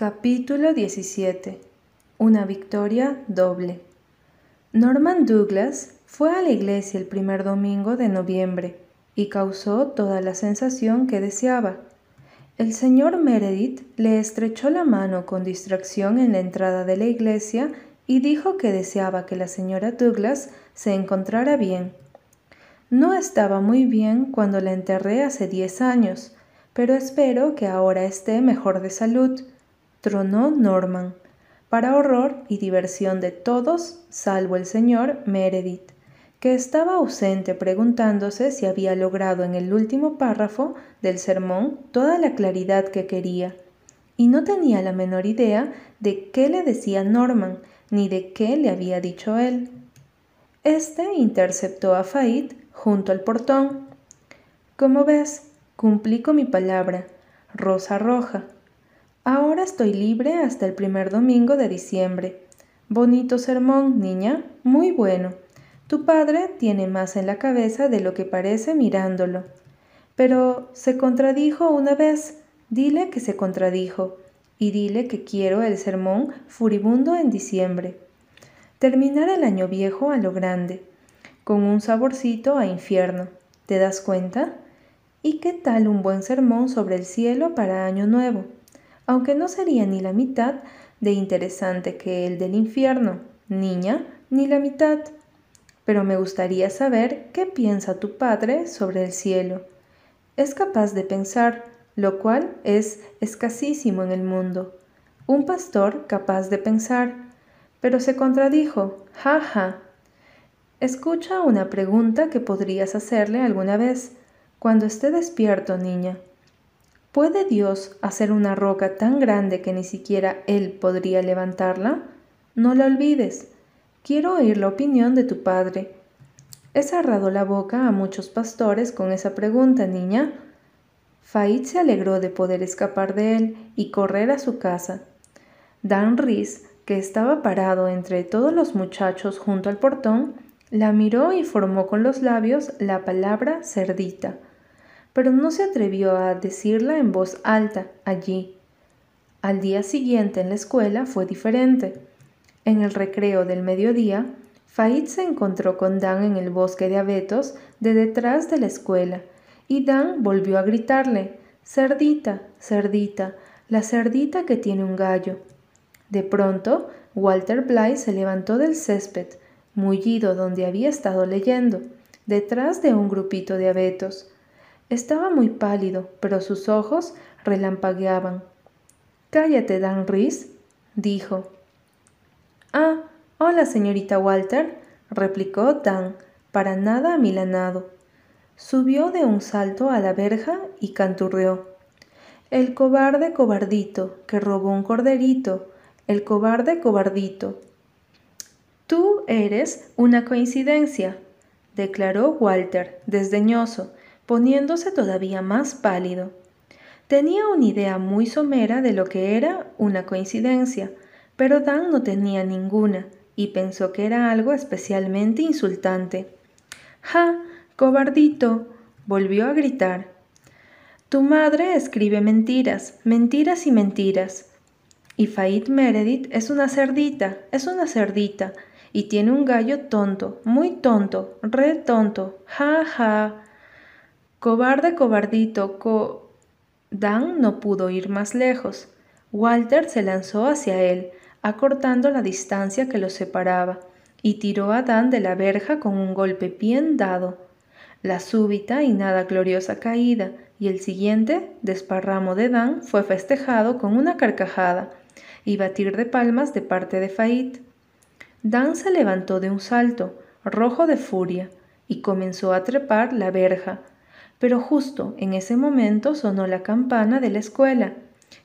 Capítulo 17 Una victoria doble Norman Douglas fue a la iglesia el primer domingo de noviembre y causó toda la sensación que deseaba. El señor Meredith le estrechó la mano con distracción en la entrada de la iglesia y dijo que deseaba que la señora Douglas se encontrara bien. No estaba muy bien cuando la enterré hace diez años, pero espero que ahora esté mejor de salud tronó Norman, para horror y diversión de todos salvo el señor Meredith, que estaba ausente preguntándose si había logrado en el último párrafo del sermón toda la claridad que quería, y no tenía la menor idea de qué le decía Norman, ni de qué le había dicho él. Este interceptó a Fait junto al portón. Como ves, cumplí con mi palabra, rosa roja, Ahora estoy libre hasta el primer domingo de diciembre. Bonito sermón, niña, muy bueno. Tu padre tiene más en la cabeza de lo que parece mirándolo. Pero se contradijo una vez. Dile que se contradijo. Y dile que quiero el sermón furibundo en diciembre. Terminar el año viejo a lo grande, con un saborcito a infierno. ¿Te das cuenta? ¿Y qué tal un buen sermón sobre el cielo para año nuevo? Aunque no sería ni la mitad de interesante que el del infierno, niña, ni la mitad. Pero me gustaría saber qué piensa tu padre sobre el cielo. Es capaz de pensar, lo cual es escasísimo en el mundo. Un pastor capaz de pensar. Pero se contradijo, ja, ja. Escucha una pregunta que podrías hacerle alguna vez, cuando esté despierto, niña. ¿Puede Dios hacer una roca tan grande que ni siquiera Él podría levantarla? No la olvides. Quiero oír la opinión de tu padre. He cerrado la boca a muchos pastores con esa pregunta, niña. Faid se alegró de poder escapar de él y correr a su casa. Dan Rhys, que estaba parado entre todos los muchachos junto al portón, la miró y formó con los labios la palabra cerdita pero no se atrevió a decirla en voz alta allí. Al día siguiente en la escuela fue diferente. En el recreo del mediodía, Faid se encontró con Dan en el bosque de abetos de detrás de la escuela, y Dan volvió a gritarle, Cerdita, cerdita, la cerdita que tiene un gallo. De pronto, Walter Bly se levantó del césped, mullido donde había estado leyendo, detrás de un grupito de abetos. Estaba muy pálido, pero sus ojos relampagueaban. Cállate, Dan Rhys, dijo. Ah, hola, señorita Walter, replicó Dan, para nada amilanado. Subió de un salto a la verja y canturreó. El cobarde cobardito, que robó un corderito, el cobarde cobardito. Tú eres una coincidencia, declaró Walter, desdeñoso, poniéndose todavía más pálido. Tenía una idea muy somera de lo que era una coincidencia, pero Dan no tenía ninguna y pensó que era algo especialmente insultante. ¡Ja! ¡Cobardito! volvió a gritar. Tu madre escribe mentiras, mentiras y mentiras. Y Faid Meredith es una cerdita, es una cerdita, y tiene un gallo tonto, muy tonto, re tonto, ja, ja. Cobarde, cobardito, co... Dan no pudo ir más lejos. Walter se lanzó hacia él, acortando la distancia que los separaba, y tiró a Dan de la verja con un golpe bien dado. La súbita y nada gloriosa caída y el siguiente desparramo de Dan fue festejado con una carcajada y batir de palmas de parte de Faid. Dan se levantó de un salto, rojo de furia, y comenzó a trepar la verja, pero justo en ese momento sonó la campana de la escuela,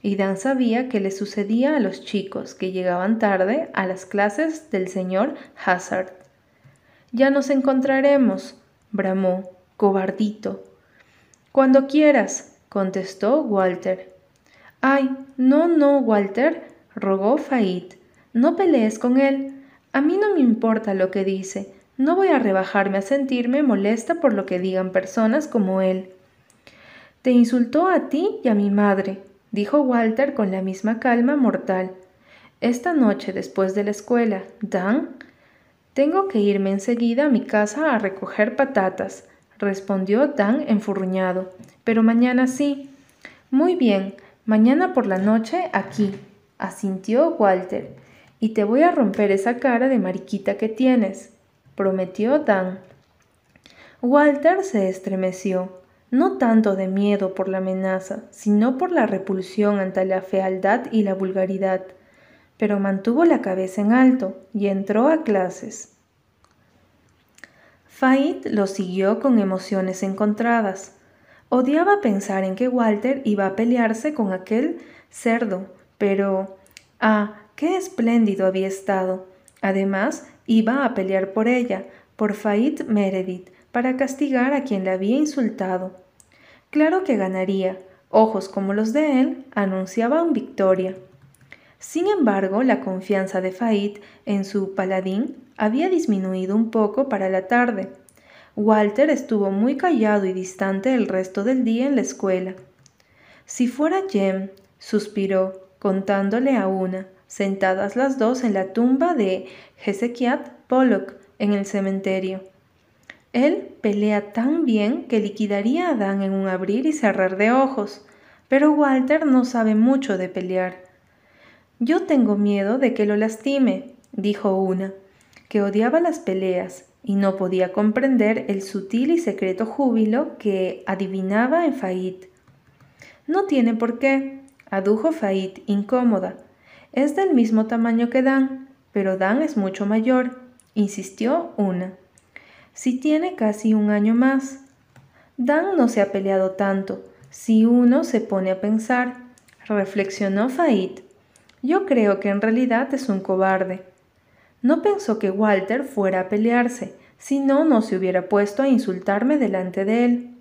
y Dan sabía que le sucedía a los chicos que llegaban tarde a las clases del señor Hazard. Ya nos encontraremos, bramó, cobardito. Cuando quieras, contestó Walter. Ay, no, no, Walter, rogó Faid. No pelees con él. A mí no me importa lo que dice. No voy a rebajarme a sentirme molesta por lo que digan personas como él. Te insultó a ti y a mi madre, dijo Walter con la misma calma mortal. Esta noche después de la escuela, Dan. Tengo que irme enseguida a mi casa a recoger patatas, respondió Dan enfurruñado. Pero mañana sí. Muy bien, mañana por la noche aquí, asintió Walter. Y te voy a romper esa cara de mariquita que tienes, prometió Dan. Walter se estremeció, no tanto de miedo por la amenaza, sino por la repulsión ante la fealdad y la vulgaridad, pero mantuvo la cabeza en alto y entró a clases. Fait lo siguió con emociones encontradas. Odiaba pensar en que Walter iba a pelearse con aquel cerdo, pero... Ah, qué espléndido había estado. Además, iba a pelear por ella, por Fait Meredith, para castigar a quien la había insultado. Claro que ganaría. Ojos como los de él anunciaban victoria. Sin embargo, la confianza de Fait en su paladín había disminuido un poco para la tarde. Walter estuvo muy callado y distante el resto del día en la escuela. Si fuera Jem, suspiró, contándole a una, sentadas las dos en la tumba de Hezekiah Pollock en el cementerio. Él pelea tan bien que liquidaría a Dan en un abrir y cerrar de ojos, pero Walter no sabe mucho de pelear. Yo tengo miedo de que lo lastime, dijo una, que odiaba las peleas y no podía comprender el sutil y secreto júbilo que adivinaba en Fait. No tiene por qué, adujo Fait, incómoda. Es del mismo tamaño que Dan, pero Dan es mucho mayor, insistió una si tiene casi un año más. Dan no se ha peleado tanto, si uno se pone a pensar, reflexionó Fait. Yo creo que en realidad es un cobarde. No pensó que Walter fuera a pelearse, si no, no se hubiera puesto a insultarme delante de él.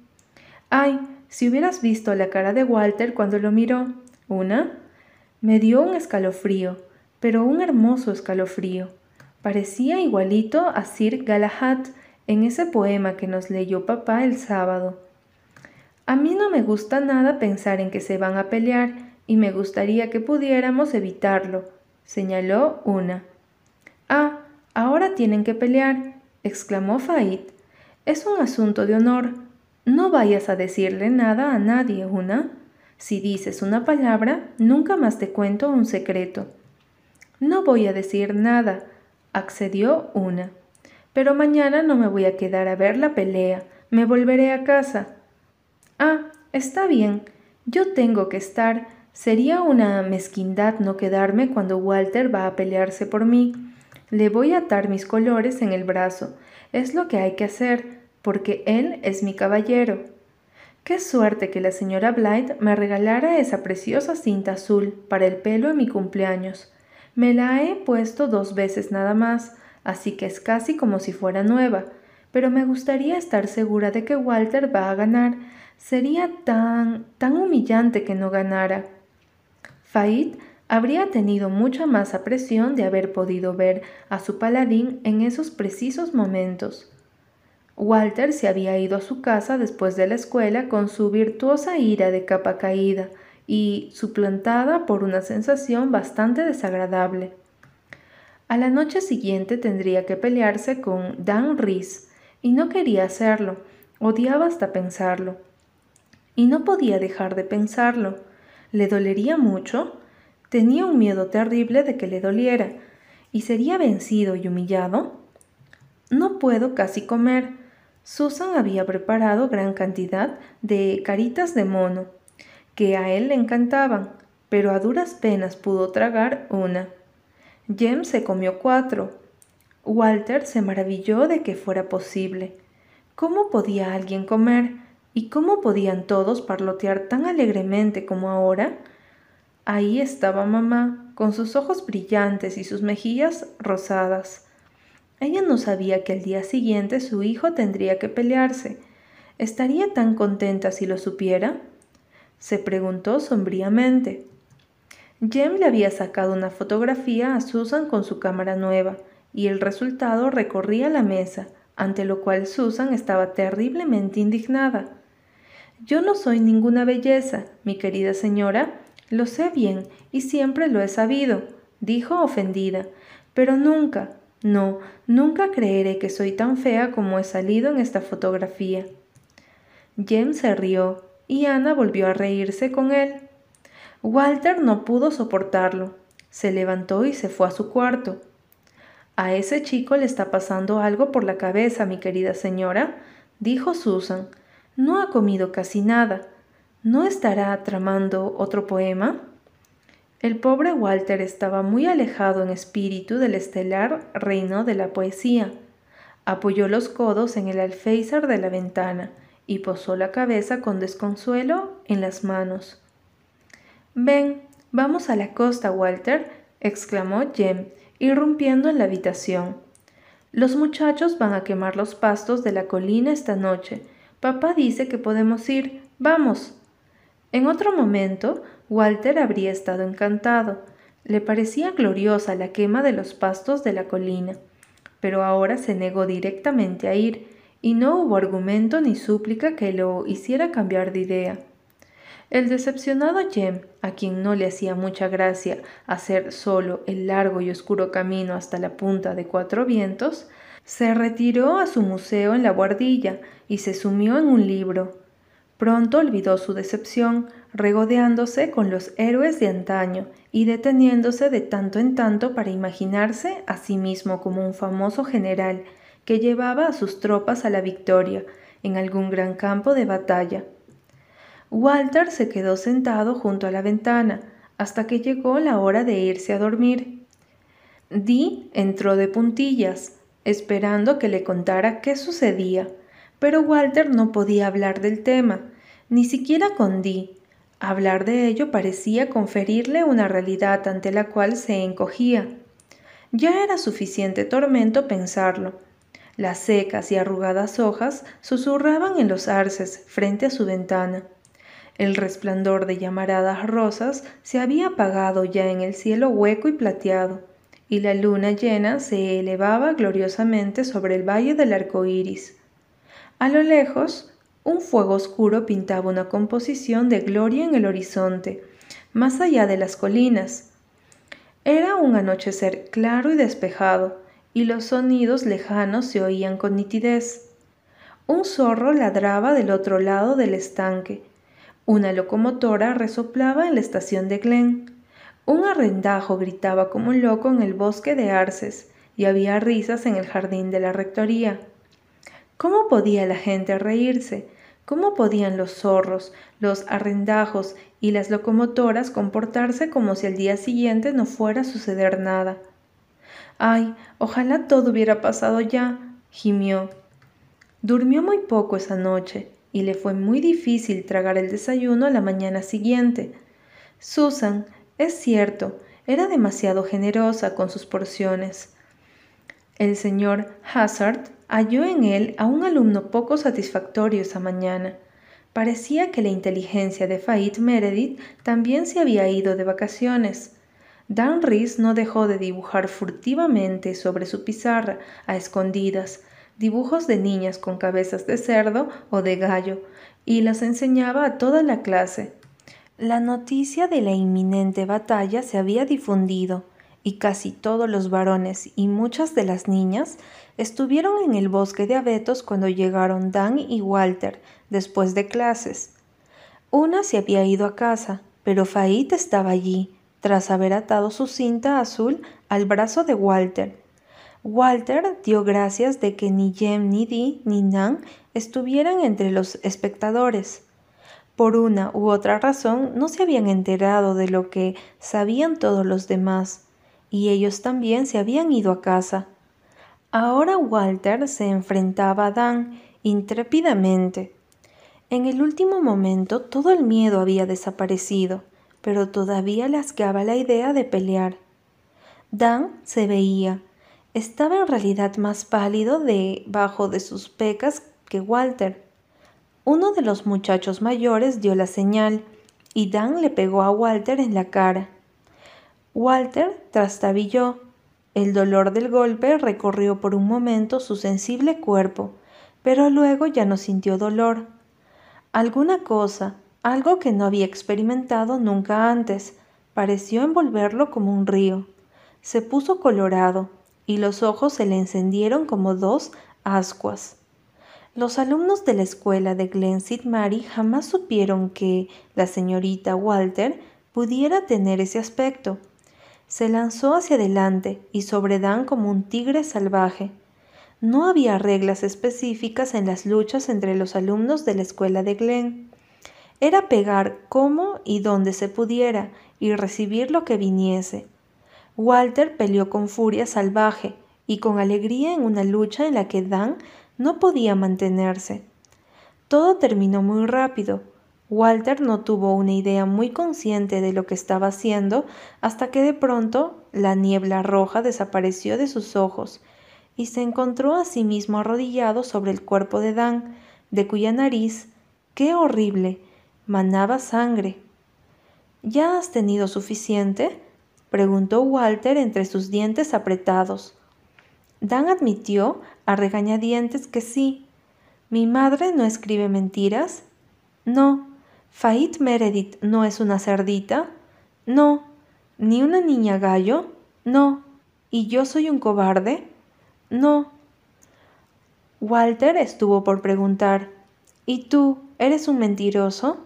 Ay, si hubieras visto la cara de Walter cuando lo miró. ¿Una? Me dio un escalofrío, pero un hermoso escalofrío. Parecía igualito a Sir Galahad, en ese poema que nos leyó papá el sábado. A mí no me gusta nada pensar en que se van a pelear y me gustaría que pudiéramos evitarlo, señaló una. Ah, ahora tienen que pelear, exclamó Fait. Es un asunto de honor. No vayas a decirle nada a nadie, una. Si dices una palabra, nunca más te cuento un secreto. No voy a decir nada, accedió una. Pero mañana no me voy a quedar a ver la pelea, me volveré a casa. Ah, está bien, yo tengo que estar. Sería una mezquindad no quedarme cuando Walter va a pelearse por mí. Le voy a atar mis colores en el brazo. Es lo que hay que hacer, porque él es mi caballero. Qué suerte que la señora Blythe me regalara esa preciosa cinta azul para el pelo en mi cumpleaños. Me la he puesto dos veces nada más, así que es casi como si fuera nueva, pero me gustaría estar segura de que Walter va a ganar. Sería tan, tan humillante que no ganara. Fait habría tenido mucha más apresión de haber podido ver a su paladín en esos precisos momentos. Walter se había ido a su casa después de la escuela con su virtuosa ira de capa caída y suplantada por una sensación bastante desagradable. A la noche siguiente tendría que pelearse con Dan Reese, y no quería hacerlo, odiaba hasta pensarlo. Y no podía dejar de pensarlo. ¿Le dolería mucho? Tenía un miedo terrible de que le doliera. ¿Y sería vencido y humillado? No puedo casi comer. Susan había preparado gran cantidad de caritas de mono, que a él le encantaban, pero a duras penas pudo tragar una. Jem se comió cuatro. Walter se maravilló de que fuera posible. ¿Cómo podía alguien comer? ¿Y cómo podían todos parlotear tan alegremente como ahora? Ahí estaba mamá, con sus ojos brillantes y sus mejillas rosadas. Ella no sabía que al día siguiente su hijo tendría que pelearse. ¿Estaría tan contenta si lo supiera? Se preguntó sombríamente. Jem le había sacado una fotografía a Susan con su cámara nueva, y el resultado recorría la mesa, ante lo cual Susan estaba terriblemente indignada. Yo no soy ninguna belleza, mi querida señora, Lo sé bien y siempre lo he sabido, dijo ofendida, pero nunca, no, nunca creeré que soy tan fea como he salido en esta fotografía. Jem se rió y Ana volvió a reírse con él. Walter no pudo soportarlo. Se levantó y se fue a su cuarto. A ese chico le está pasando algo por la cabeza, mi querida señora, dijo Susan. No ha comido casi nada. ¿No estará tramando otro poema? El pobre Walter estaba muy alejado en espíritu del estelar reino de la poesía. Apoyó los codos en el alféizar de la ventana y posó la cabeza con desconsuelo en las manos. Ven, vamos a la costa, Walter, exclamó Jem, irrumpiendo en la habitación. Los muchachos van a quemar los pastos de la colina esta noche. Papá dice que podemos ir. Vamos. En otro momento, Walter habría estado encantado. Le parecía gloriosa la quema de los pastos de la colina, pero ahora se negó directamente a ir, y no hubo argumento ni súplica que lo hiciera cambiar de idea. El decepcionado Jem, a quien no le hacía mucha gracia hacer solo el largo y oscuro camino hasta la punta de Cuatro Vientos, se retiró a su museo en la guardilla y se sumió en un libro. Pronto olvidó su decepción, regodeándose con los héroes de antaño y deteniéndose de tanto en tanto para imaginarse a sí mismo como un famoso general que llevaba a sus tropas a la victoria en algún gran campo de batalla. Walter se quedó sentado junto a la ventana hasta que llegó la hora de irse a dormir. Dee entró de puntillas, esperando que le contara qué sucedía, pero Walter no podía hablar del tema, ni siquiera con Dee. Hablar de ello parecía conferirle una realidad ante la cual se encogía. Ya era suficiente tormento pensarlo. Las secas y arrugadas hojas susurraban en los arces frente a su ventana. El resplandor de llamaradas rosas se había apagado ya en el cielo hueco y plateado, y la luna llena se elevaba gloriosamente sobre el valle del arco iris. A lo lejos, un fuego oscuro pintaba una composición de gloria en el horizonte, más allá de las colinas. Era un anochecer claro y despejado, y los sonidos lejanos se oían con nitidez. Un zorro ladraba del otro lado del estanque, una locomotora resoplaba en la estación de Glen. Un arrendajo gritaba como un loco en el bosque de arces y había risas en el jardín de la rectoría. ¿Cómo podía la gente reírse? ¿Cómo podían los zorros, los arrendajos y las locomotoras comportarse como si al día siguiente no fuera a suceder nada? Ay, ojalá todo hubiera pasado ya, gimió. Durmió muy poco esa noche y le fue muy difícil tragar el desayuno a la mañana siguiente. Susan, es cierto, era demasiado generosa con sus porciones. El señor Hazard halló en él a un alumno poco satisfactorio esa mañana. Parecía que la inteligencia de Fait Meredith también se había ido de vacaciones. Dan Rees no dejó de dibujar furtivamente sobre su pizarra, a escondidas, dibujos de niñas con cabezas de cerdo o de gallo, y las enseñaba a toda la clase. La noticia de la inminente batalla se había difundido, y casi todos los varones y muchas de las niñas estuvieron en el bosque de abetos cuando llegaron Dan y Walter después de clases. Una se había ido a casa, pero Fait estaba allí, tras haber atado su cinta azul al brazo de Walter Walter dio gracias de que ni Jem, ni Dee, ni Nan estuvieran entre los espectadores. Por una u otra razón no se habían enterado de lo que sabían todos los demás, y ellos también se habían ido a casa. Ahora Walter se enfrentaba a Dan intrépidamente. En el último momento todo el miedo había desaparecido, pero todavía le asqueaba la idea de pelear. Dan se veía, estaba en realidad más pálido debajo de sus pecas que Walter. Uno de los muchachos mayores dio la señal y Dan le pegó a Walter en la cara. Walter trastabilló. El dolor del golpe recorrió por un momento su sensible cuerpo, pero luego ya no sintió dolor. Alguna cosa, algo que no había experimentado nunca antes. Pareció envolverlo como un río. Se puso colorado y los ojos se le encendieron como dos ascuas. Los alumnos de la escuela de Glen St. Mary jamás supieron que la señorita Walter pudiera tener ese aspecto. Se lanzó hacia adelante y sobre Dan como un tigre salvaje. No había reglas específicas en las luchas entre los alumnos de la escuela de Glen. Era pegar como y donde se pudiera y recibir lo que viniese. Walter peleó con furia salvaje y con alegría en una lucha en la que Dan no podía mantenerse. Todo terminó muy rápido. Walter no tuvo una idea muy consciente de lo que estaba haciendo hasta que de pronto la niebla roja desapareció de sus ojos y se encontró a sí mismo arrodillado sobre el cuerpo de Dan, de cuya nariz, qué horrible, manaba sangre. ¿Ya has tenido suficiente? preguntó Walter entre sus dientes apretados. Dan admitió a regañadientes que sí. ¿Mi madre no escribe mentiras? No. ¿Fait Meredith no es una cerdita? No. ¿Ni una niña gallo? No. ¿Y yo soy un cobarde? No. Walter estuvo por preguntar, ¿y tú eres un mentiroso?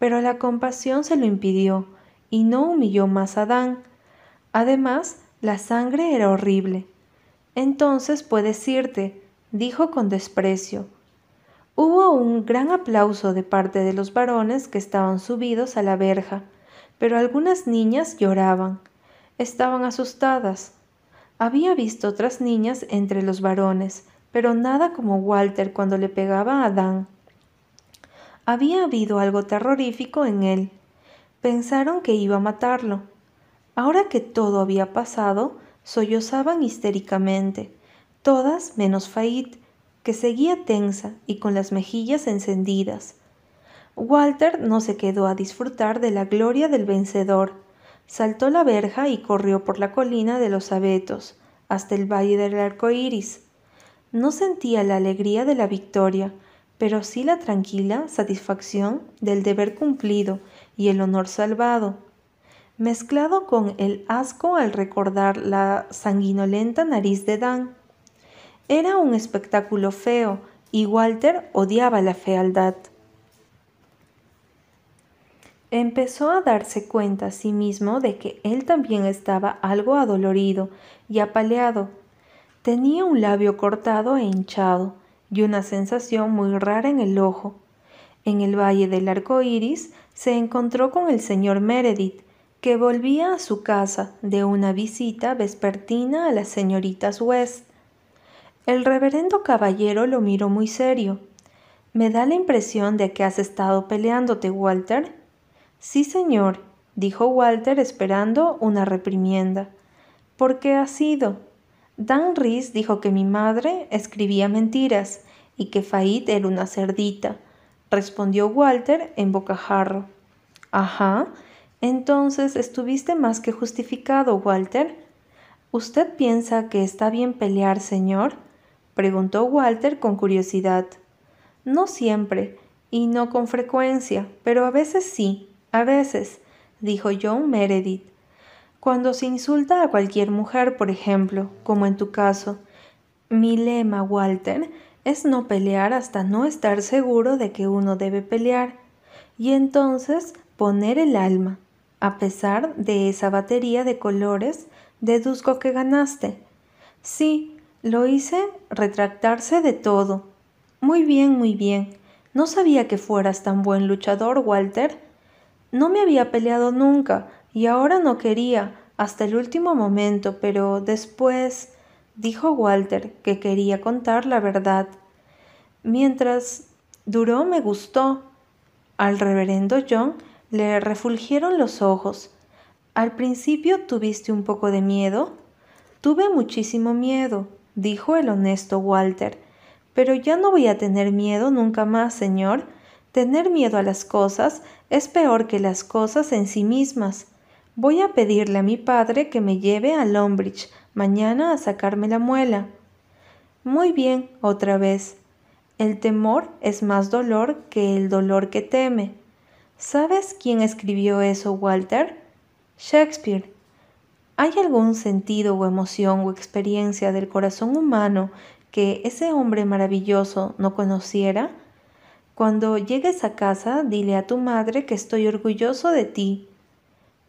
Pero la compasión se lo impidió y no humilló más a Dan. Además, la sangre era horrible. Entonces puedes irte, dijo con desprecio. Hubo un gran aplauso de parte de los varones que estaban subidos a la verja, pero algunas niñas lloraban. Estaban asustadas. Había visto otras niñas entre los varones, pero nada como Walter cuando le pegaba a Dan. Había habido algo terrorífico en él. Pensaron que iba a matarlo. Ahora que todo había pasado, sollozaban histéricamente, todas menos Fait, que seguía tensa y con las mejillas encendidas. Walter no se quedó a disfrutar de la gloria del vencedor. Saltó la verja y corrió por la colina de los abetos, hasta el valle del arco iris. No sentía la alegría de la victoria, pero sí la tranquila satisfacción del deber cumplido y el honor salvado mezclado con el asco al recordar la sanguinolenta nariz de Dan. Era un espectáculo feo y Walter odiaba la fealdad. Empezó a darse cuenta a sí mismo de que él también estaba algo adolorido y apaleado. Tenía un labio cortado e hinchado y una sensación muy rara en el ojo. En el valle del arco iris se encontró con el señor Meredith, que volvía a su casa de una visita vespertina a las señoritas West. El reverendo caballero lo miró muy serio. Me da la impresión de que has estado peleándote, Walter. Sí, señor, dijo Walter esperando una reprimienda. ¿Por qué ha sido? Dan Rees dijo que mi madre escribía mentiras y que Fait era una cerdita, respondió Walter en bocajarro. Ajá, entonces estuviste más que justificado, Walter. ¿Usted piensa que está bien pelear, señor? Preguntó Walter con curiosidad. No siempre, y no con frecuencia, pero a veces sí, a veces, dijo John Meredith. Cuando se insulta a cualquier mujer, por ejemplo, como en tu caso. Mi lema, Walter, es no pelear hasta no estar seguro de que uno debe pelear, y entonces poner el alma. A pesar de esa batería de colores, deduzco que ganaste. Sí, lo hice retractarse de todo. Muy bien, muy bien. No sabía que fueras tan buen luchador, Walter. No me había peleado nunca, y ahora no quería, hasta el último momento, pero después dijo Walter que quería contar la verdad. Mientras duró me gustó. Al reverendo John le refulgieron los ojos. Al principio tuviste un poco de miedo. Tuve muchísimo miedo, dijo el honesto Walter. Pero ya no voy a tener miedo nunca más, señor. Tener miedo a las cosas es peor que las cosas en sí mismas. Voy a pedirle a mi padre que me lleve a Lombridge mañana a sacarme la muela. Muy bien, otra vez. El temor es más dolor que el dolor que teme. ¿Sabes quién escribió eso, Walter? Shakespeare. ¿Hay algún sentido o emoción o experiencia del corazón humano que ese hombre maravilloso no conociera? Cuando llegues a casa, dile a tu madre que estoy orgulloso de ti.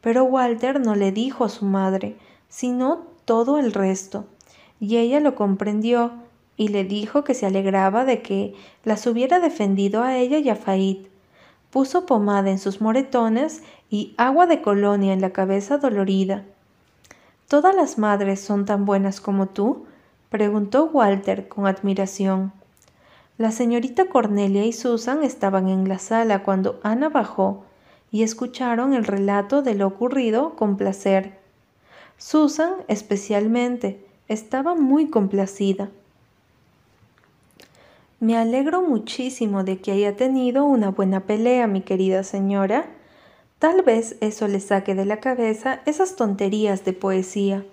Pero Walter no le dijo a su madre, sino todo el resto, y ella lo comprendió y le dijo que se alegraba de que las hubiera defendido a ella y a Faid. Puso pomada en sus moretones y agua de colonia en la cabeza dolorida. ¿Todas las madres son tan buenas como tú? preguntó Walter con admiración. La señorita Cornelia y Susan estaban en la sala cuando Ana bajó y escucharon el relato de lo ocurrido con placer. Susan, especialmente, estaba muy complacida. Me alegro muchísimo de que haya tenido una buena pelea, mi querida señora. Tal vez eso le saque de la cabeza esas tonterías de poesía.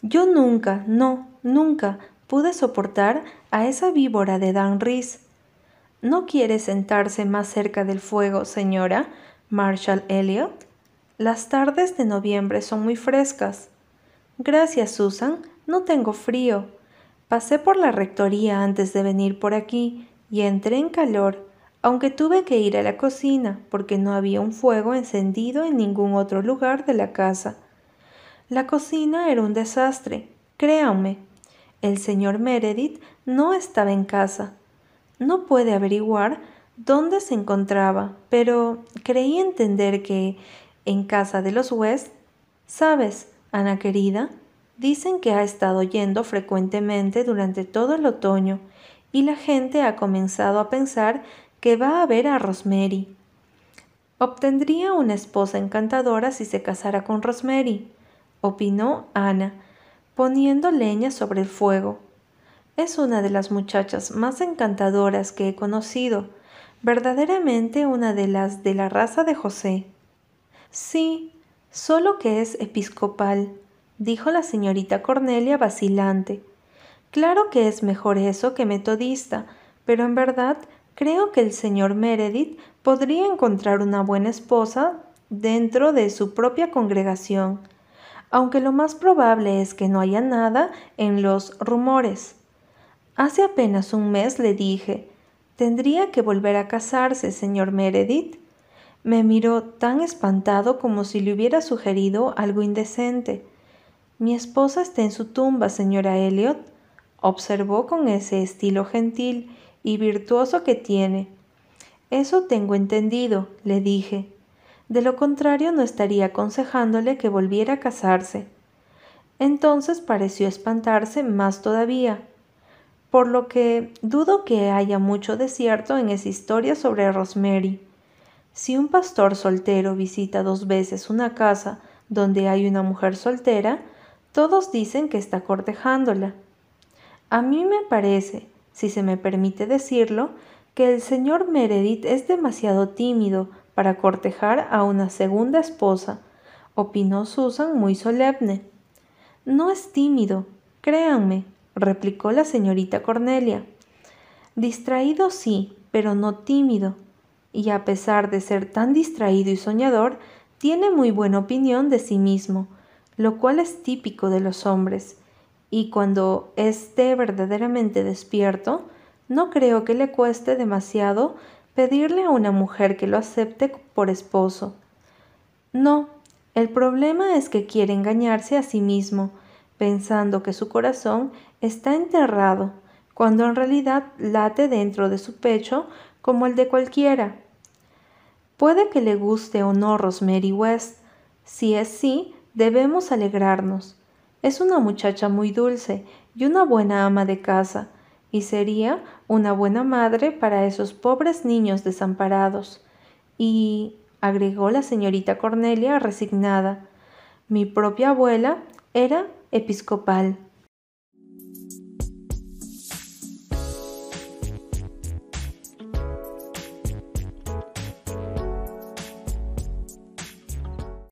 Yo nunca, no, nunca pude soportar a esa víbora de Dan Rees. ¿No quiere sentarse más cerca del fuego, señora? Marshall Elliot. Las tardes de noviembre son muy frescas. Gracias, Susan. No tengo frío. Pasé por la rectoría antes de venir por aquí y entré en calor, aunque tuve que ir a la cocina porque no había un fuego encendido en ningún otro lugar de la casa. La cocina era un desastre, créanme. El señor Meredith no estaba en casa. No puede averiguar dónde se encontraba, pero creí entender que en casa de los West, sabes, Ana querida, dicen que ha estado yendo frecuentemente durante todo el otoño y la gente ha comenzado a pensar que va a ver a Rosemary. Obtendría una esposa encantadora si se casara con Rosemary, opinó Ana, poniendo leña sobre el fuego. Es una de las muchachas más encantadoras que he conocido, verdaderamente una de las de la raza de José. Sí, solo que es episcopal, dijo la señorita Cornelia vacilante. Claro que es mejor eso que metodista, pero en verdad creo que el señor Meredith podría encontrar una buena esposa dentro de su propia congregación aunque lo más probable es que no haya nada en los rumores. Hace apenas un mes le dije, tendría que volver a casarse, señor Meredith. Me miró tan espantado como si le hubiera sugerido algo indecente. Mi esposa está en su tumba, señora Elliot, observó con ese estilo gentil y virtuoso que tiene. Eso tengo entendido, le dije. De lo contrario, no estaría aconsejándole que volviera a casarse. Entonces pareció espantarse más todavía, por lo que dudo que haya mucho de cierto en esa historia sobre Rosemary. Si un pastor soltero visita dos veces una casa donde hay una mujer soltera, todos dicen que está cortejándola. A mí me parece, si se me permite decirlo, que el señor Meredith es demasiado tímido para cortejar a una segunda esposa, opinó Susan muy solemne. No es tímido, créanme, replicó la señorita Cornelia. Distraído sí, pero no tímido, y a pesar de ser tan distraído y soñador, tiene muy buena opinión de sí mismo, lo cual es típico de los hombres, y cuando esté verdaderamente despierto, no creo que le cueste demasiado pedirle a una mujer que lo acepte por esposo. No, el problema es que quiere engañarse a sí mismo, pensando que su corazón está enterrado, cuando en realidad late dentro de su pecho como el de cualquiera. Puede que le guste o no Rosemary West. Si es sí, debemos alegrarnos. Es una muchacha muy dulce y una buena ama de casa, y sería una buena madre para esos pobres niños desamparados. Y, agregó la señorita Cornelia resignada, mi propia abuela era episcopal.